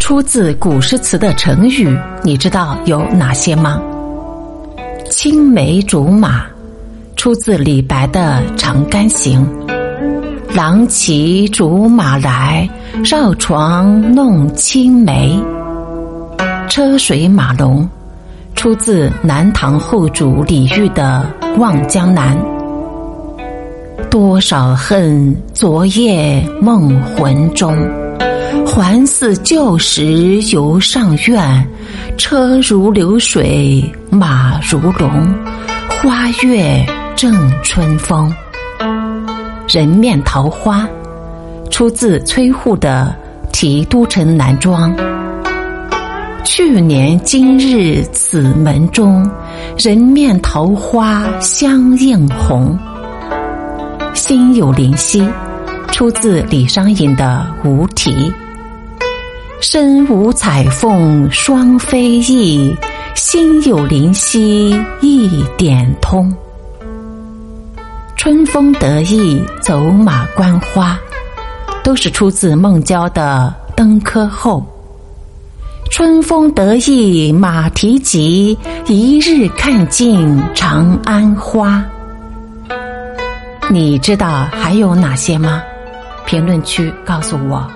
出自古诗词的成语，你知道有哪些吗？青梅竹马，出自李白的《长干行》。郎骑竹马来，绕床弄青梅。车水马龙，出自南唐后主李煜的《望江南》。多少恨，昨夜梦魂中。还似旧时游上苑，车如流水马如龙，花月正春风。人面桃花，出自崔护的《题都城南庄》。去年今日此门中，人面桃花相映红。心有灵犀，出自李商隐的《无题》。身无彩凤双飞翼，心有灵犀一点通。春风得意走马观花，都是出自孟郊的《登科后》。春风得意马蹄疾，一日看尽长安花。你知道还有哪些吗？评论区告诉我。